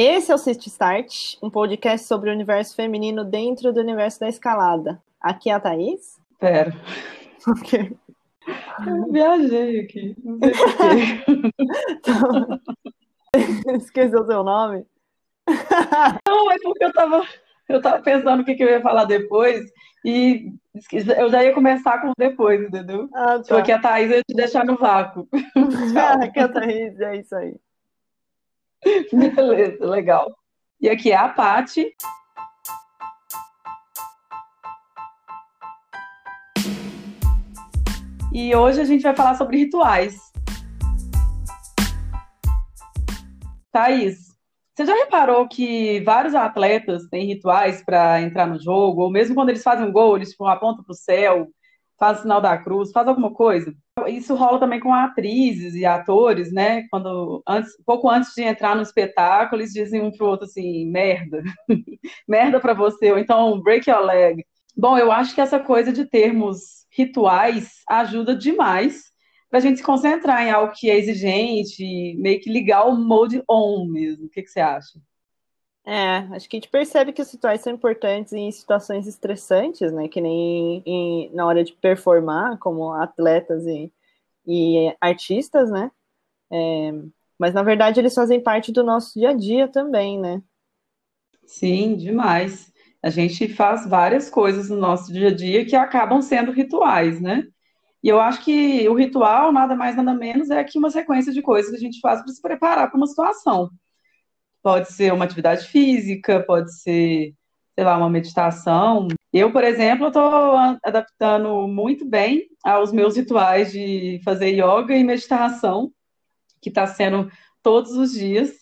Esse é o City Start, um podcast sobre o universo feminino dentro do universo da escalada. Aqui é a Thaís. Pera. Ok. Eu viajei aqui. Não sei porquê. Então, Esqueceu o seu nome? Não, é porque eu tava, eu tava pensando o que, que eu ia falar depois e eu já ia começar com o depois, entendeu? Ah, Só que a Thaís ia te deixar no vácuo. Ah, aqui é a Thaís, é isso aí. Beleza, legal. E aqui é a Paty. E hoje a gente vai falar sobre rituais. Thaís, você já reparou que vários atletas têm rituais para entrar no jogo, ou mesmo quando eles fazem um gol, eles tipo, apontam para o céu, fazem o sinal da cruz, faz alguma coisa? Isso rola também com atrizes e atores, né? Quando antes, pouco antes de entrar no espetáculo, eles dizem um pro outro assim, merda, merda para você, ou então break your leg. Bom, eu acho que essa coisa de termos rituais ajuda demais para a gente se concentrar em algo que é exigente, meio que ligar o mode on mesmo. O que, que você acha? É, acho que a gente percebe que os rituais são importantes em situações estressantes, né? Que nem em- na hora de performar, como atletas e, e artistas, né? É, mas na verdade eles fazem parte do nosso dia a dia também, né? Sim, demais. A gente faz várias coisas no nosso dia a dia que acabam sendo rituais, né? E eu acho que o ritual, nada mais, nada menos, é aqui uma sequência de coisas que a gente faz para se preparar para uma situação. Pode ser uma atividade física, pode ser, sei lá, uma meditação. Eu, por exemplo, estou adaptando muito bem aos meus rituais de fazer yoga e meditação, que está sendo todos os dias,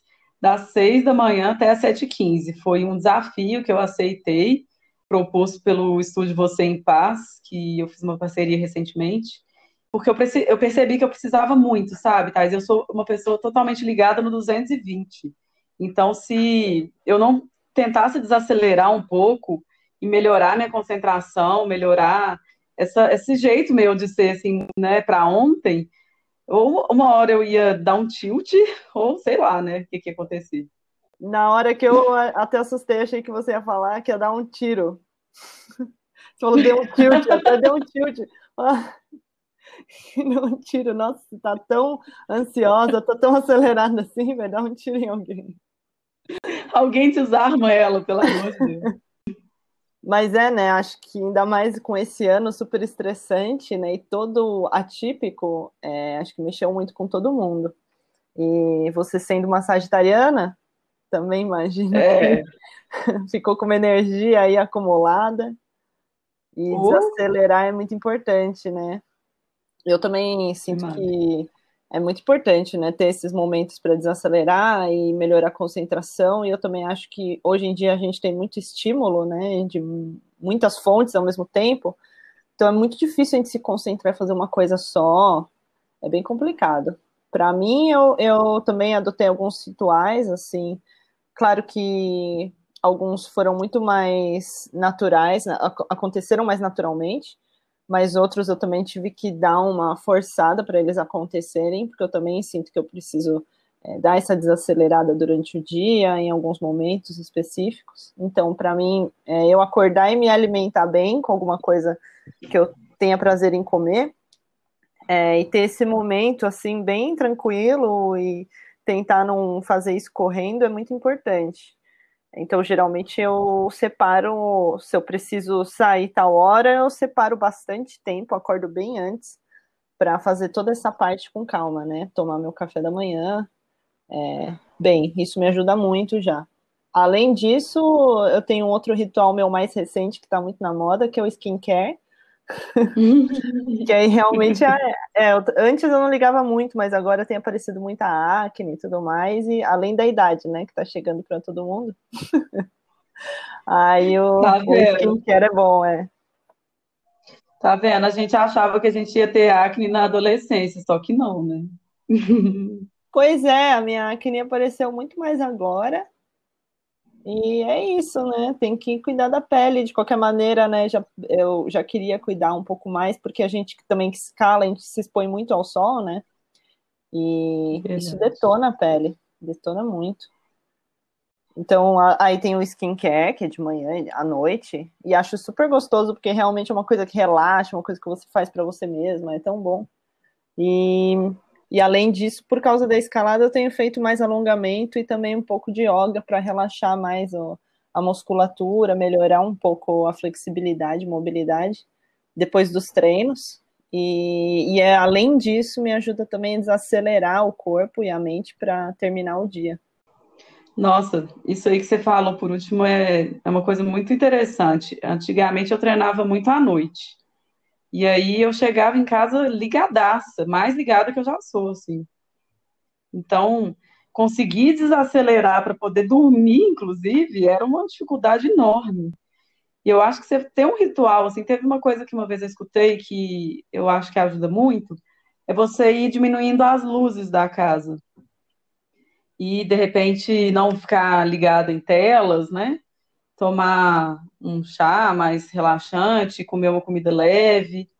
das seis da manhã até as sete e quinze. Foi um desafio que eu aceitei, proposto pelo estúdio Você em Paz, que eu fiz uma parceria recentemente, porque eu percebi que eu precisava muito, sabe, Thais? Eu sou uma pessoa totalmente ligada no 220. Então, se eu não tentasse desacelerar um pouco e melhorar minha concentração, melhorar essa, esse jeito meu de ser assim, né, para ontem, ou uma hora eu ia dar um tilt, ou sei lá, né, o que que ia acontecer. Na hora que eu até assustei, achei que você ia falar que ia dar um tiro. Você falou, deu um tilt, até deu um tilt. Deu um tiro. Nossa, você tá tão ansiosa, tô tão acelerada assim, vai dar um tiro em alguém. Alguém desarma ela, pelo amor de Deus. Mas é, né? Acho que ainda mais com esse ano super estressante, né? E todo atípico, é, acho que mexeu muito com todo mundo. E você sendo uma sagitariana, também imagino É, ficou com uma energia aí acumulada. E Uh. desacelerar é muito importante, né? Eu também sinto que é muito importante, né, ter esses momentos para desacelerar e melhorar a concentração. E eu também acho que hoje em dia a gente tem muito estímulo, né, de muitas fontes ao mesmo tempo. Então é muito difícil a gente se concentrar e fazer uma coisa só. É bem complicado. Para mim, eu, eu também adotei alguns rituais, assim. Claro que alguns foram muito mais naturais, né, ac- aconteceram mais naturalmente, mas outros eu também tive que dar uma forçada para eles acontecerem, porque eu também sinto que eu preciso é, dar essa desacelerada durante o dia, em alguns momentos específicos. Então, para mim, é, eu acordar e me alimentar bem com alguma coisa que eu tenha prazer em comer, é, e ter esse momento assim bem tranquilo e tentar não fazer isso correndo é muito importante. Então, geralmente eu separo, se eu preciso sair tal hora, eu separo bastante tempo, acordo bem antes para fazer toda essa parte com calma, né? Tomar meu café da manhã. É, bem, isso me ajuda muito já. Além disso, eu tenho outro ritual meu mais recente que está muito na moda, que é o skincare. Que aí realmente é, é, antes eu não ligava muito, mas agora tem aparecido muita acne e tudo mais, e além da idade, né, que tá chegando para todo mundo. Aí o, Tá o skincare é bom, é. Tá vendo? A gente achava que a gente ia ter acne na adolescência, só que não, né? Pois é, a minha acne apareceu muito mais agora. E é isso, né? Tem que cuidar da pele de qualquer maneira, né? Já, eu já queria cuidar um pouco mais, porque a gente também que escala, a gente se expõe muito ao sol, né? E isso detona a pele, detona muito. Então, aí tem o skincare, que é de manhã, à noite, e acho super gostoso, porque realmente é uma coisa que relaxa, uma coisa que você faz para você mesma, é tão bom. E, e além disso, por causa da escalada, eu tenho feito mais alongamento e também um pouco de yoga para relaxar mais a musculatura, melhorar um pouco a flexibilidade, mobilidade, depois dos treinos. E, e é, além disso, me ajuda também a desacelerar o corpo e a mente para terminar o dia. Nossa, isso aí que você falou por último é, é uma coisa muito interessante. Antigamente eu treinava muito à noite. E aí eu chegava em casa ligadaça, mais ligada que eu já sou, assim. Então, conseguir desacelerar para poder dormir, inclusive, era uma dificuldade enorme. E eu acho que você tem um ritual, assim, teve uma coisa que uma vez eu escutei que eu acho que ajuda muito, é você ir diminuindo as luzes da casa e de repente não ficar ligado em telas, né? Tomar um chá mais relaxante, comer uma comida leve,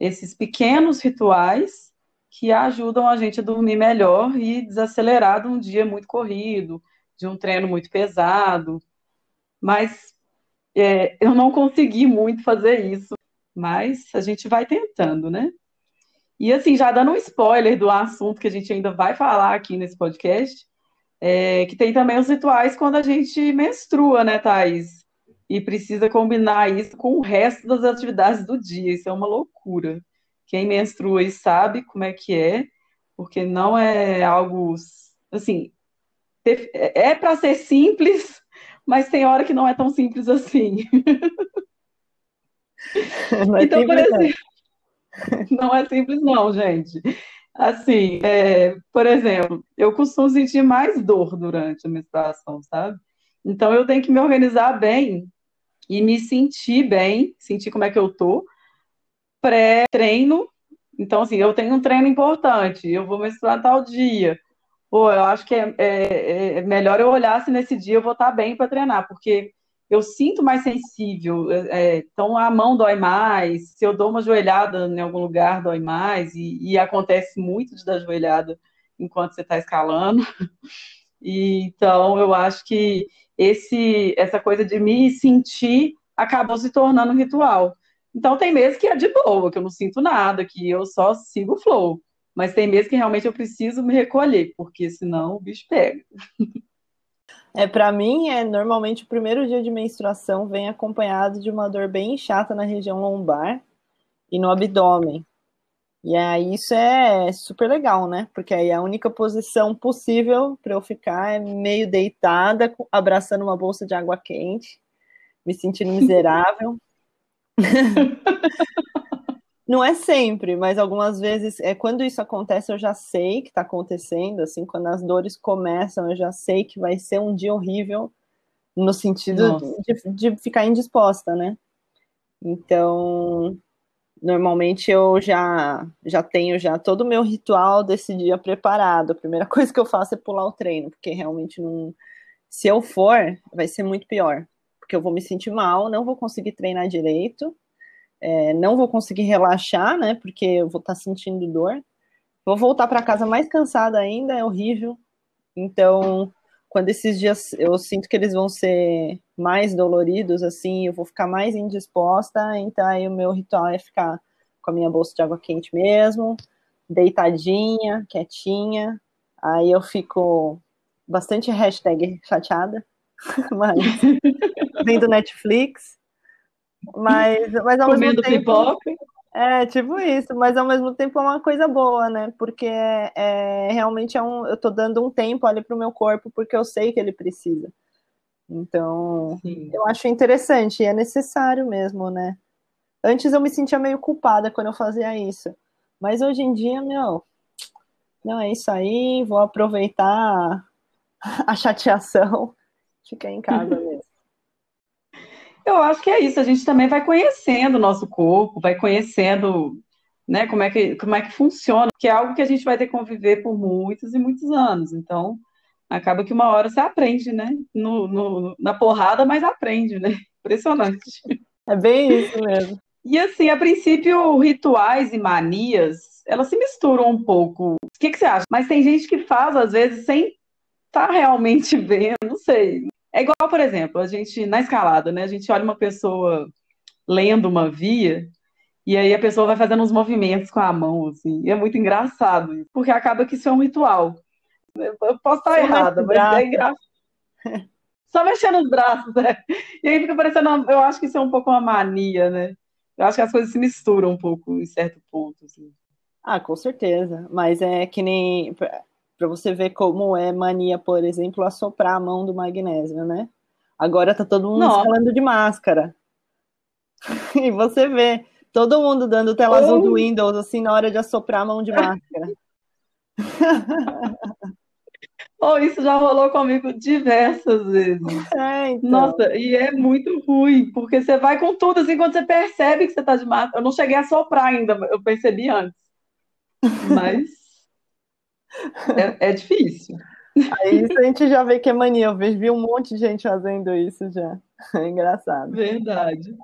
esses pequenos rituais que ajudam a gente a dormir melhor e desacelerar de um dia muito corrido, de um treino muito pesado. Mas é, eu não consegui muito fazer isso, mas a gente vai tentando, né? E assim, já dando um spoiler do assunto que a gente ainda vai falar aqui nesse podcast, é, que tem também os rituais quando a gente menstrua, né, Thaís? E precisa combinar isso com o resto das atividades do dia. Isso é uma loucura. Quem menstrua e sabe como é que é, porque não é algo assim. É para ser simples, mas tem hora que não é tão simples assim. Não é então, por exemplo, não é simples, não, gente. Assim, é, por exemplo, eu costumo sentir mais dor durante a menstruação, sabe? Então eu tenho que me organizar bem e me sentir bem, sentir como é que eu tô, pré-treino. Então, assim, eu tenho um treino importante, eu vou menstruar tal dia. Pô, eu acho que é, é, é melhor eu olhar se nesse dia eu vou estar bem para treinar, porque eu sinto mais sensível, é, é, então a mão dói mais, se eu dou uma joelhada em algum lugar dói mais, e, e acontece muito de dar joelhada enquanto você está escalando. E, então eu acho que esse, essa coisa de me sentir acabou se tornando um ritual. Então tem meses que é de boa, que eu não sinto nada, que eu só sigo o flow. Mas tem meses que realmente eu preciso me recolher, porque senão o bicho pega. É, para mim, é normalmente o primeiro dia de menstruação vem acompanhado de uma dor bem chata na região lombar e no abdômen. E aí isso é super legal, né? Porque aí a única posição possível para eu ficar é meio deitada, abraçando uma bolsa de água quente, me sentindo miserável. Não é sempre, mas algumas vezes, é quando isso acontece, eu já sei que está acontecendo, assim, quando as dores começam, eu já sei que vai ser um dia horrível, no sentido de, de, ficar indisposta, né? Então, normalmente eu já já tenho já todo o meu ritual desse dia preparado. A primeira coisa que eu faço é pular o treino, porque realmente não. Se eu for, vai ser muito pior, porque eu vou me sentir mal, não vou conseguir treinar direito é, não vou conseguir relaxar, né? Porque eu vou estar tá sentindo dor. Vou voltar para casa mais cansada ainda, é horrível. Então, quando esses dias eu sinto que eles vão ser mais doloridos, assim, eu vou ficar mais indisposta, então aí o meu ritual é ficar com a minha bolsa de água quente mesmo, deitadinha, quietinha. Aí eu fico bastante hashtag chateada, mas vendo Netflix. Mas, mas ao Comendo mesmo tempo. Pipoca. É, tipo isso, mas ao mesmo tempo é uma coisa boa, né? Porque é, é realmente é um, eu tô dando um tempo ali pro meu corpo porque eu sei que ele precisa. Então, Sim. eu acho interessante e é necessário mesmo, né? Antes eu me sentia meio culpada quando eu fazia isso. Mas hoje em dia, meu, não é isso aí, vou aproveitar a chateação, ficar em casa. Eu acho que é isso, a gente também vai conhecendo o nosso corpo, vai conhecendo né, como, é que, como é que funciona, que é algo que a gente vai ter que conviver por muitos e muitos anos. Então, acaba que uma hora você aprende, né? No, no, na porrada, mas aprende, né? Impressionante. É bem isso mesmo. E assim, a princípio, rituais e manias, elas se misturam um pouco. O que, que você acha? Mas tem gente que faz, às vezes, sem estar tá realmente vendo, não sei. É igual, por exemplo, a gente, na escalada, né? A gente olha uma pessoa lendo uma via, e aí a pessoa vai fazendo uns movimentos com a mão, assim. E é muito engraçado, porque acaba que isso é um ritual. Eu posso estar errada, mas é engraçado. Só mexendo os braços, né? E aí fica parecendo, eu acho que isso é um pouco uma mania, né? Eu acho que as coisas se misturam um pouco em certo ponto, assim. Ah, com certeza. Mas é que nem para você ver como é mania, por exemplo, assoprar a mão do magnésio, né? Agora tá todo mundo Não. falando de máscara. e você vê todo mundo dando tela azul do Windows assim na hora de assoprar a mão de máscara. oh, isso já rolou comigo diversas vezes. É, então. Nossa, e é muito ruim, porque você vai com tudo, assim, quando você percebe que você tá de máscara. Eu não cheguei a soprar ainda, eu percebi antes. Mas é, é difícil. Aí isso a gente já vê que é mania. Eu vi um monte de gente fazendo isso já. É engraçado. Verdade.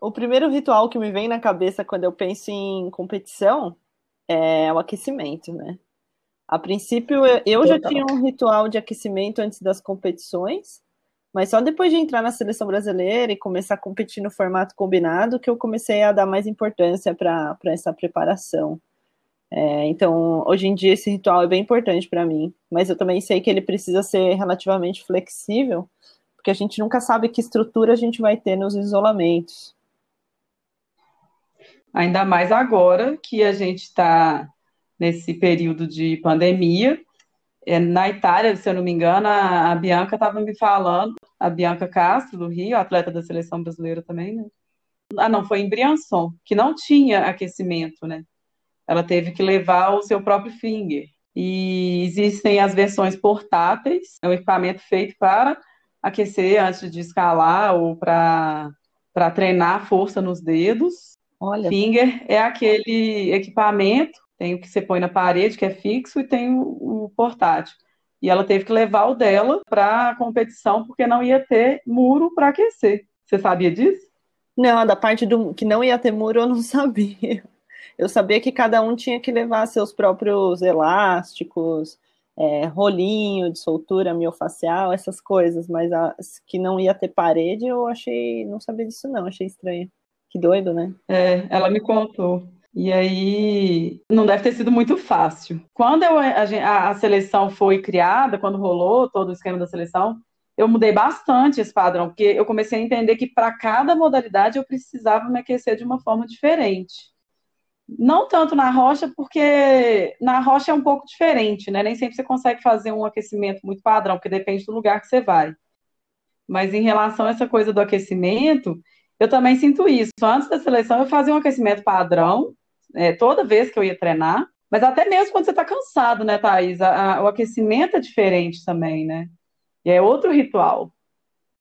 O primeiro ritual que me vem na cabeça quando eu penso em competição é o aquecimento, né? A princípio, eu já tinha um ritual de aquecimento antes das competições, mas só depois de entrar na seleção brasileira e começar a competir no formato combinado que eu comecei a dar mais importância para essa preparação. É, então, hoje em dia, esse ritual é bem importante para mim, mas eu também sei que ele precisa ser relativamente flexível, porque a gente nunca sabe que estrutura a gente vai ter nos isolamentos. Ainda mais agora que a gente está nesse período de pandemia, é, na Itália, se eu não me engano, a, a Bianca estava me falando, a Bianca Castro, do Rio, atleta da seleção brasileira também, né? Ah, não, foi em Briançon, que não tinha aquecimento, né? Ela teve que levar o seu próprio finger. E existem as versões portáteis, é um equipamento feito para aquecer antes de escalar ou para treinar força nos dedos. Olha. Finger é aquele equipamento tem o que você põe na parede, que é fixo, e tem o, o portátil. E ela teve que levar o dela para a competição, porque não ia ter muro para aquecer. Você sabia disso? Não, da parte do que não ia ter muro eu não sabia. Eu sabia que cada um tinha que levar seus próprios elásticos, é, rolinho de soltura miofacial, essas coisas, mas a, que não ia ter parede, eu achei, não sabia disso não, achei estranho. Que doido, né? É, ela me contou. E aí não deve ter sido muito fácil. Quando eu, a, a, seleção foi criada, quando rolou todo o esquema da seleção, eu mudei bastante esse padrão, porque eu comecei a entender que para cada modalidade eu precisava me aquecer de uma forma diferente. Não tanto na rocha, porque na rocha é um pouco diferente, né? Nem sempre você consegue fazer um aquecimento muito padrão, porque depende do lugar que você vai. Mas em relação a essa coisa do aquecimento, eu também sinto isso. Antes da seleção, eu fazia um aquecimento padrão, é, toda vez que eu ia treinar, mas até mesmo quando você está cansado, né, Thaís? A, a, o aquecimento é diferente também, né? E é outro ritual.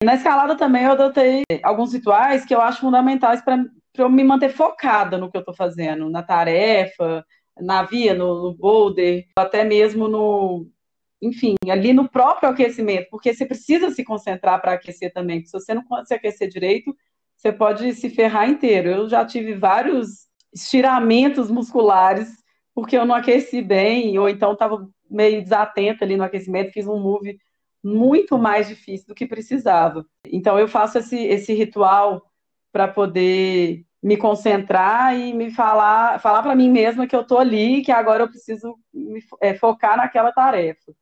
Na escalada também eu adotei alguns rituais que eu acho fundamentais para eu me manter focada no que eu estou fazendo, na tarefa, na via, no, no boulder, até mesmo no, enfim, ali no próprio aquecimento, porque você precisa se concentrar para aquecer também. Se você não se aquecer direito, você pode se ferrar inteiro. Eu já tive vários estiramentos musculares, porque eu não aqueci bem, ou então estava meio desatenta ali no aquecimento, fiz um move muito mais difícil do que precisava. Então eu faço esse, esse ritual para poder me concentrar e me falar, falar para mim mesma que eu estou ali, que agora eu preciso me, é, focar naquela tarefa.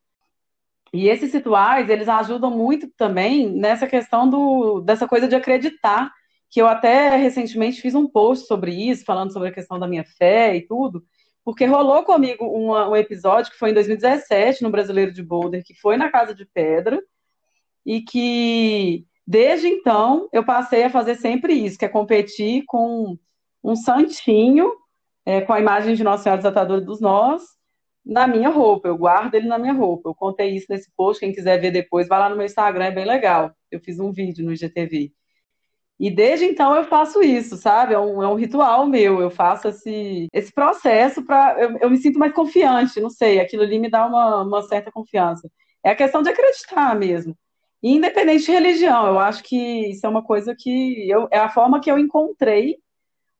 E esses rituais, eles ajudam muito também nessa questão do, dessa coisa de acreditar que eu até recentemente fiz um post sobre isso, falando sobre a questão da minha fé e tudo, porque rolou comigo uma, um episódio que foi em 2017, no Brasileiro de Boulder, que foi na Casa de Pedra, e que desde então eu passei a fazer sempre isso, que é competir com um santinho, é, com a imagem de Nossa Senhora Desatadora dos Nós, na minha roupa, eu guardo ele na minha roupa. Eu contei isso nesse post, quem quiser ver depois, vai lá no meu Instagram, é bem legal. Eu fiz um vídeo no IGTV. E desde então eu faço isso, sabe? É um, é um ritual meu. Eu faço esse, esse processo para. Eu, eu, me sinto mais confiante, não sei. Aquilo ali me dá uma, uma certa confiança. É a questão de acreditar mesmo. independente de religião, eu acho que isso é uma coisa que. Eu, é a forma que eu encontrei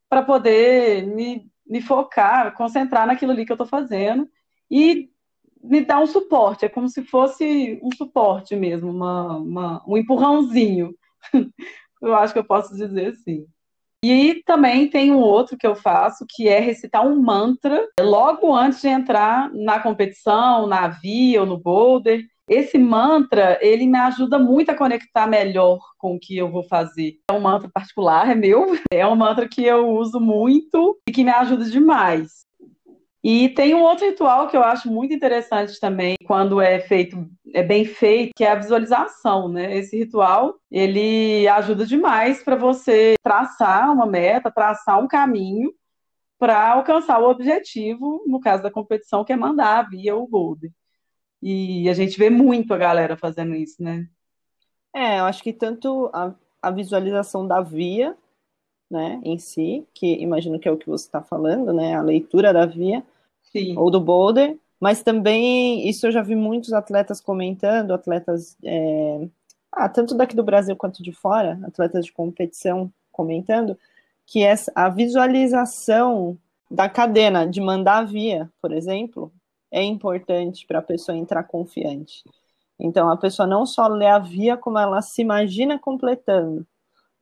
para poder me me focar, concentrar naquilo ali que eu estou fazendo e me dar um suporte. É como se fosse um suporte mesmo, uma, uma, um empurrãozinho. eu acho que eu posso dizer assim. E também tem um outro que eu faço, que é recitar um mantra logo antes de entrar na competição, na via ou no boulder. Esse mantra, ele me ajuda muito a conectar melhor com o que eu vou fazer. É um mantra particular, é meu, é um mantra que eu uso muito e que me ajuda demais. E tem um outro ritual que eu acho muito interessante também, quando é feito, é bem feito, que é a visualização, né? Esse ritual, ele ajuda demais para você traçar uma meta, traçar um caminho para alcançar o objetivo, no caso da competição, que é mandar via o Golden. E a gente vê muito a galera fazendo isso, né? É, eu acho que tanto a, a visualização da via, né, em si, que imagino que é o que você está falando, né, a leitura da via, Sim. ou do boulder, mas também isso eu já vi muitos atletas comentando, atletas, é, ah, tanto daqui do Brasil quanto de fora, atletas de competição comentando, que essa, a visualização da cadena de mandar via, por exemplo, é importante para a pessoa entrar confiante. Então, a pessoa não só lê a via, como ela se imagina completando.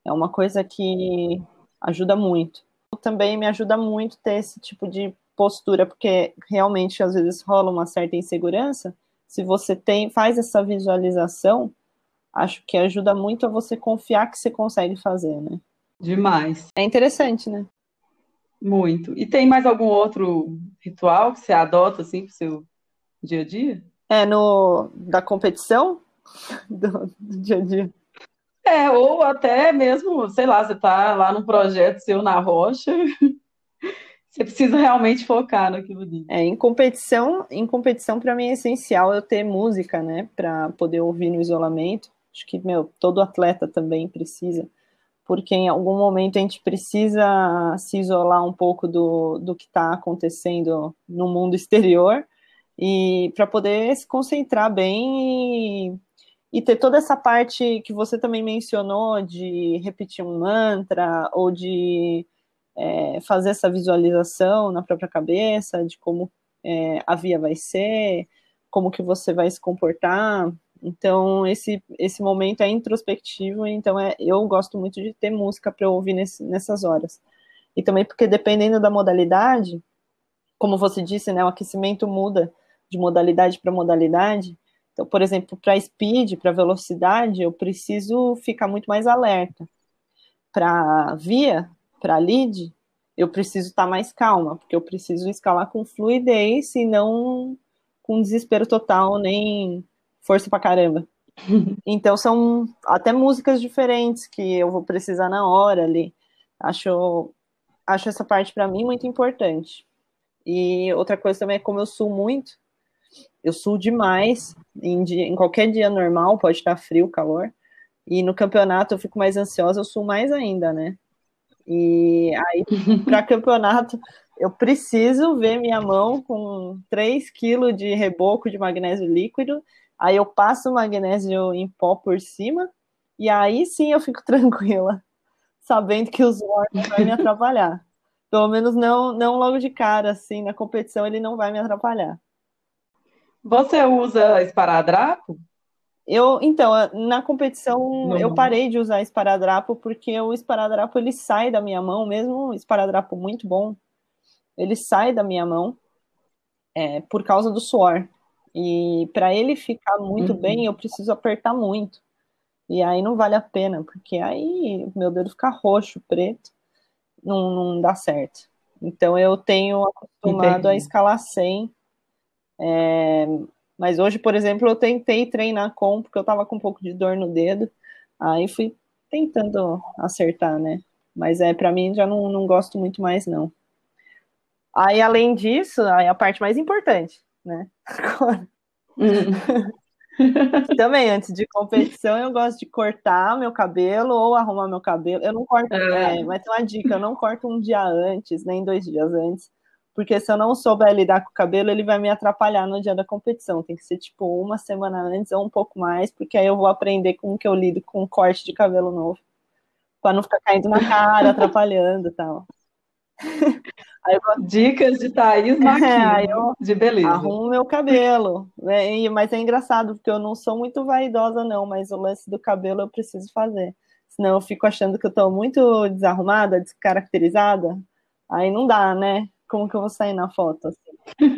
É uma coisa que ajuda muito. Também me ajuda muito ter esse tipo de postura, porque realmente às vezes rola uma certa insegurança. Se você tem, faz essa visualização, acho que ajuda muito a você confiar que você consegue fazer, né? Demais. É interessante, né? Muito. E tem mais algum outro ritual que você adota assim pro seu dia a dia? É no da competição do, do dia a dia. É, ou até mesmo, sei lá, você tá lá num projeto seu na rocha, você precisa realmente focar naquilo ali. É, em competição, em competição para mim é essencial eu ter música, né, para poder ouvir no isolamento. Acho que, meu, todo atleta também precisa porque em algum momento a gente precisa se isolar um pouco do, do que está acontecendo no mundo exterior e para poder se concentrar bem e, e, ter toda essa parte que você também mencionou de repetir um mantra ou de é, fazer essa visualização na própria cabeça de como é, a via vai ser, como que você vai se comportar então, esse, esse momento é introspectivo, então é, eu gosto muito de ter música para ouvir nesse, nessas horas. E também porque, dependendo da modalidade, como você disse, né, o aquecimento muda de modalidade para modalidade. Então, por exemplo, para speed, para velocidade, eu preciso ficar muito mais alerta. Para via, para lead, eu preciso estar tá mais calma, porque eu preciso escalar com fluidez e não com desespero total, nem força pra caramba. Então são até músicas diferentes que eu vou precisar na hora ali. Acho, acho essa parte para mim muito importante. E outra coisa também é como eu suo muito, eu suo demais em, dia, em qualquer dia normal, pode estar frio, calor. E no campeonato eu fico mais ansiosa, eu suo mais ainda, né? E aí, para campeonato, eu preciso ver minha mão com 3 quilos de reboco de magnésio líquido Aí eu passo o magnésio em pó por cima, e aí sim eu fico tranquila, sabendo que o suor não vai me atrapalhar. Pelo menos não, não logo de cara, assim, na competição ele não vai me atrapalhar. Você usa esparadrapo? Eu, então, na competição não. eu parei de usar esparadrapo porque o esparadrapo ele sai da minha mão, mesmo um esparadrapo muito bom, ele sai da minha mão é, por causa do suor. E para ele ficar muito uhum. bem, eu preciso apertar muito. E aí não vale a pena, porque aí meu dedo fica roxo, preto, não, não dá certo. Então eu tenho acostumado Entendi. a escalar 100. É, mas hoje, por exemplo, eu tentei treinar com, porque eu estava com um pouco de dor no dedo. Aí fui tentando acertar, né? Mas é para mim já não, não gosto muito mais, não. Aí, além disso, aí a parte mais importante, né? Também, antes de competição, eu gosto de cortar meu cabelo ou arrumar meu cabelo. Eu não corto, é. É, mas tem uma dica: eu não corto um dia antes, nem dois dias antes, porque se eu não souber lidar com o cabelo, ele vai me atrapalhar no dia da competição. Tem que ser tipo uma semana antes ou um pouco mais, porque aí eu vou aprender como que eu lido com um corte de cabelo novo, para não ficar caindo na cara, atrapalhando e tal. Dicas de Thaís Maquino, é, de beleza. Arrumo meu cabelo. Né? Mas é engraçado, porque eu não sou muito vaidosa, não, mas o lance do cabelo eu preciso fazer. Senão eu fico achando que eu tô muito desarrumada, descaracterizada. Aí não dá, né? Como que eu vou sair na foto? Assim?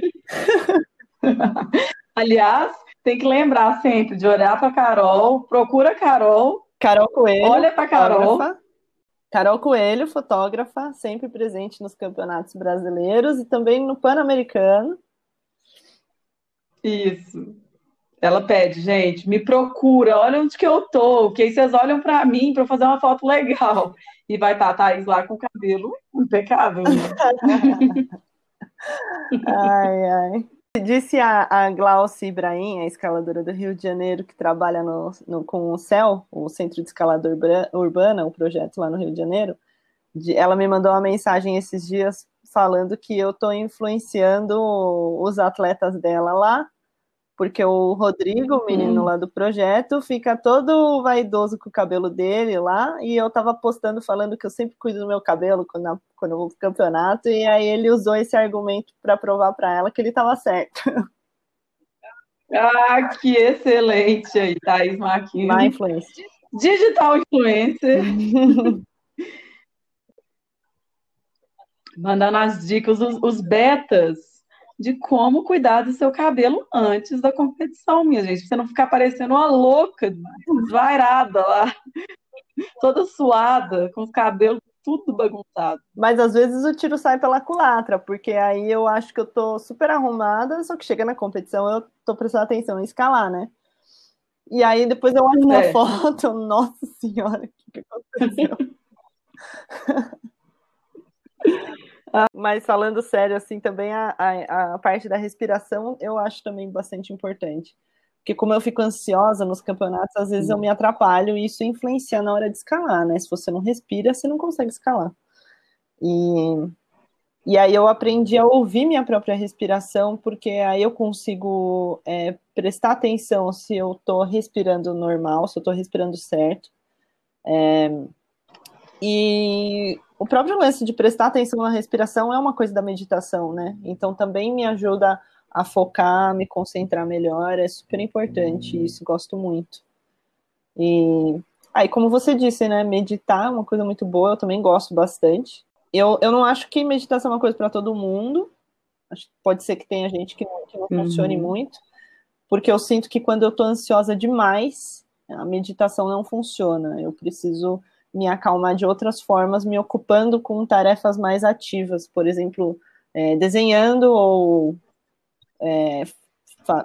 Aliás, tem que lembrar sempre de olhar para Carol, procura Carol. Carol Coelho. Olha para Carol. Carol Coelho, fotógrafa, sempre presente nos campeonatos brasileiros e também no Pan-Americano. Isso. Ela pede, gente, me procura, olha onde que eu tô, que aí vocês olham para mim para fazer uma foto legal. E vai estar a Thaís lá com o cabelo impecável. Né? ai, ai. Disse a, a Glaucia Ibrahim, a escaladora do Rio de Janeiro, que trabalha no, no, com o CEL, o Centro de Escalada Urbana, o projeto lá no Rio de Janeiro. De, ela me mandou uma mensagem esses dias falando que eu estou influenciando os atletas dela lá porque o Rodrigo, o menino lá do projeto, fica todo vaidoso com o cabelo dele lá, e eu tava postando falando que eu sempre cuido do meu cabelo quando, quando eu vou pro campeonato, e aí ele usou esse argumento para provar para ela que ele tava certo. Ah, que excelente aí, Thaís Marquinhos. Má influência. Digital influencer. Mandando as dicas, os, os betas de como cuidar do seu cabelo antes da competição, minha gente. Pra você não ficar parecendo uma louca, desvairada lá, toda suada, com os cabelos tudo bagunçado. Mas às vezes o tiro sai pela culatra, porque aí eu acho que eu tô super arrumada, só que chega na competição eu tô prestando atenção em escalar, né? E aí depois eu olho uma é. foto, nossa senhora, o que, que aconteceu? Mas falando sério, assim, também a, a, a, parte da respiração eu acho também bastante importante. Porque como eu fico ansiosa nos campeonatos, às vezes eu me atrapalho e isso influencia na hora de escalar, né? Se você não respira, você não consegue escalar. E, e aí eu aprendi a ouvir minha própria respiração, porque aí eu consigo é, prestar atenção se eu tô respirando normal, se eu tô respirando certo. É, e o próprio lance de prestar atenção na respiração é uma coisa da meditação, né? Então também me ajuda a focar, me concentrar melhor, é super importante isso, gosto muito. E aí, como você disse, né, meditar é uma coisa muito boa, eu também gosto bastante. Eu, eu não acho que meditação é uma coisa para todo mundo, acho que pode ser que tenha gente que não, que não uhum. funcione muito, porque eu sinto que quando eu estou ansiosa demais, a meditação não funciona, eu preciso me acalmar de outras formas, me ocupando com tarefas mais ativas, por exemplo, é, desenhando ou é,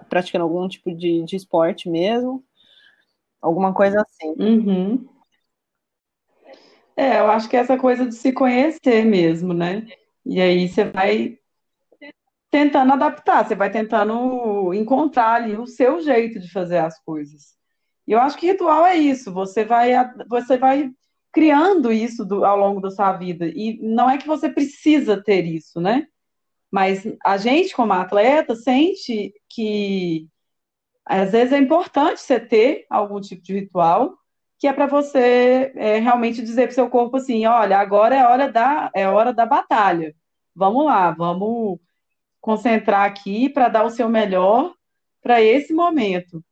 praticando algum tipo de, de esporte mesmo, alguma coisa assim. Uhum. É, eu acho que é essa coisa de se conhecer mesmo, né? E aí você vai tentando adaptar, você vai tentando encontrar ali o seu jeito de fazer as coisas. E eu acho que ritual é isso, você vai, você vai criando isso do, ao longo da sua vida. E não é que você precisa ter isso, né? Mas a gente, como atleta, sente que às vezes é importante você ter algum tipo de ritual que é para você é, realmente dizer para o seu corpo assim, olha, agora é hora da é hora da batalha. Vamos lá, vamos concentrar aqui para dar o seu melhor para esse momento.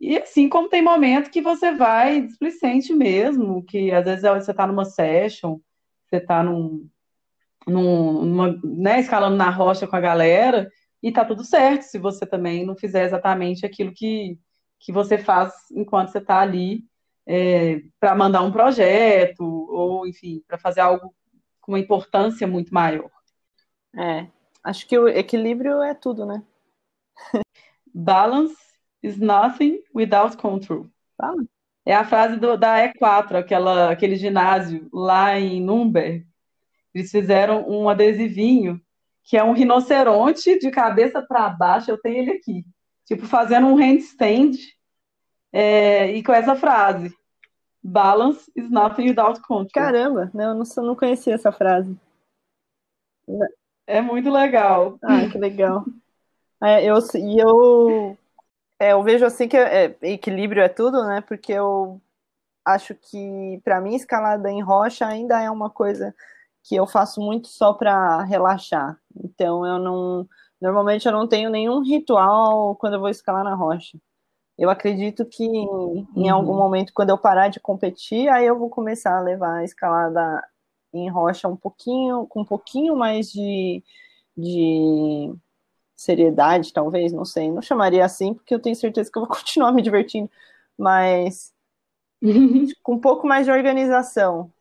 E assim como tem momento que você vai displicente mesmo, que às vezes você está numa session, você está num, num, numa, né, escalando na rocha com a galera, e tá tudo certo se você também não fizer exatamente aquilo que, que você faz enquanto você está ali é, para mandar um projeto, ou enfim, para fazer algo com uma importância muito maior. É, acho que o equilíbrio é tudo, né? Balance is nothing without control. Fala. É a frase do, da E4, aquela, aquele ginásio lá em Nürnberg. Eles fizeram um adesivinho que é um rinoceronte de cabeça para baixo. Eu tenho ele aqui, tipo fazendo um handstand é, e com essa frase: Balance is nothing without control. Caramba, né? eu não, não conhecia essa frase. É muito legal. Ah, que legal. É, eu, e eu é, eu vejo assim que é, é, equilíbrio é tudo, né? Porque eu acho que, para mim, escalada em rocha ainda é uma coisa que eu faço muito só para relaxar. Então eu não, normalmente eu não tenho nenhum ritual quando eu vou escalar na rocha. Eu acredito que em uhum. algum momento, quando eu parar de competir, aí eu vou começar a levar a escalada em rocha um pouquinho, com um pouquinho mais de, de seriedade, talvez, não sei. Não chamaria assim, porque eu tenho certeza que eu vou continuar me divertindo, mas com um pouco mais de organização.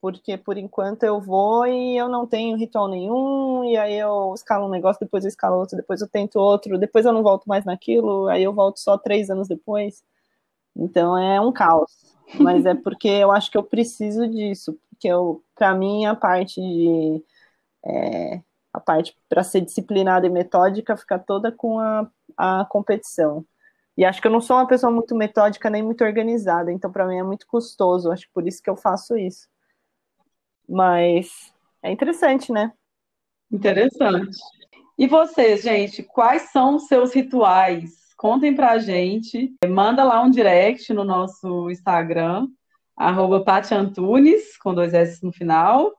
Porque por enquanto eu vou e eu não tenho ritual nenhum, e aí eu escalo um negócio, depois eu escalo outro, depois eu tento outro, depois eu não volto mais naquilo, aí eu volto só três anos depois. Então é um caos. Mas é porque eu acho que eu preciso disso, porque eu, para mim, a parte de é, parte para ser disciplinada e metódica fica toda com a, a competição. E acho que eu não sou uma pessoa muito metódica nem muito organizada, então para mim é muito custoso, acho que por isso que eu faço isso. Mas é interessante, né? Interessante. E vocês, gente, quais são os seus rituais? Contem pra gente. Manda lá um direct no nosso Instagram, arroba Antunes, com dois S no final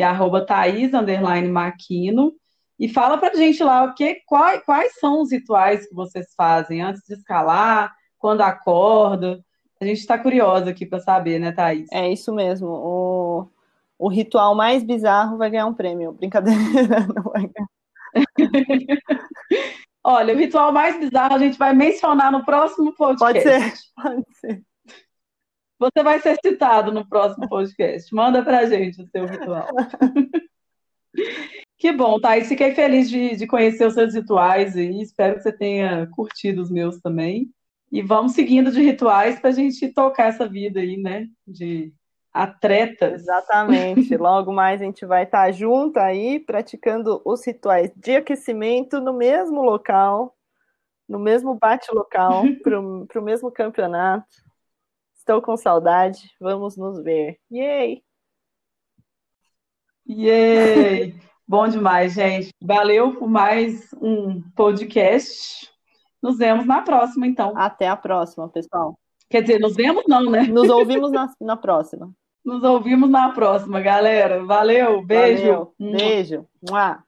e arroba Thaís, underline Maquino. E fala pra gente lá o que, quais, quais são os rituais que vocês fazem antes de escalar, quando acorda. A gente está curiosa aqui para saber, né, Thaís? É isso mesmo. O, o ritual mais bizarro vai ganhar um prêmio. Brincadeira, não vai ganhar. Olha, o ritual mais bizarro a gente vai mencionar no próximo podcast. Pode ser, pode ser. Você vai ser citado no próximo podcast. Manda pra gente o seu ritual. que bom, Thaís. Fiquei feliz de, de conhecer os seus rituais e espero que você tenha curtido os meus também. E vamos seguindo de rituais para a gente tocar essa vida aí, né? De atletas. Exatamente. Logo mais a gente vai estar junto aí, praticando os rituais de aquecimento no mesmo local, no mesmo bate-local, para o mesmo campeonato. Estou com saudade. Vamos nos ver. Yay! Yay! Bom demais, gente. Valeu por mais um podcast. Nos vemos na próxima, então. Até a próxima, pessoal. Quer dizer, nos vemos não, né? Nos ouvimos na, na próxima. Nos ouvimos na próxima, galera. Valeu, beijo. Valeu, beijo. Mua.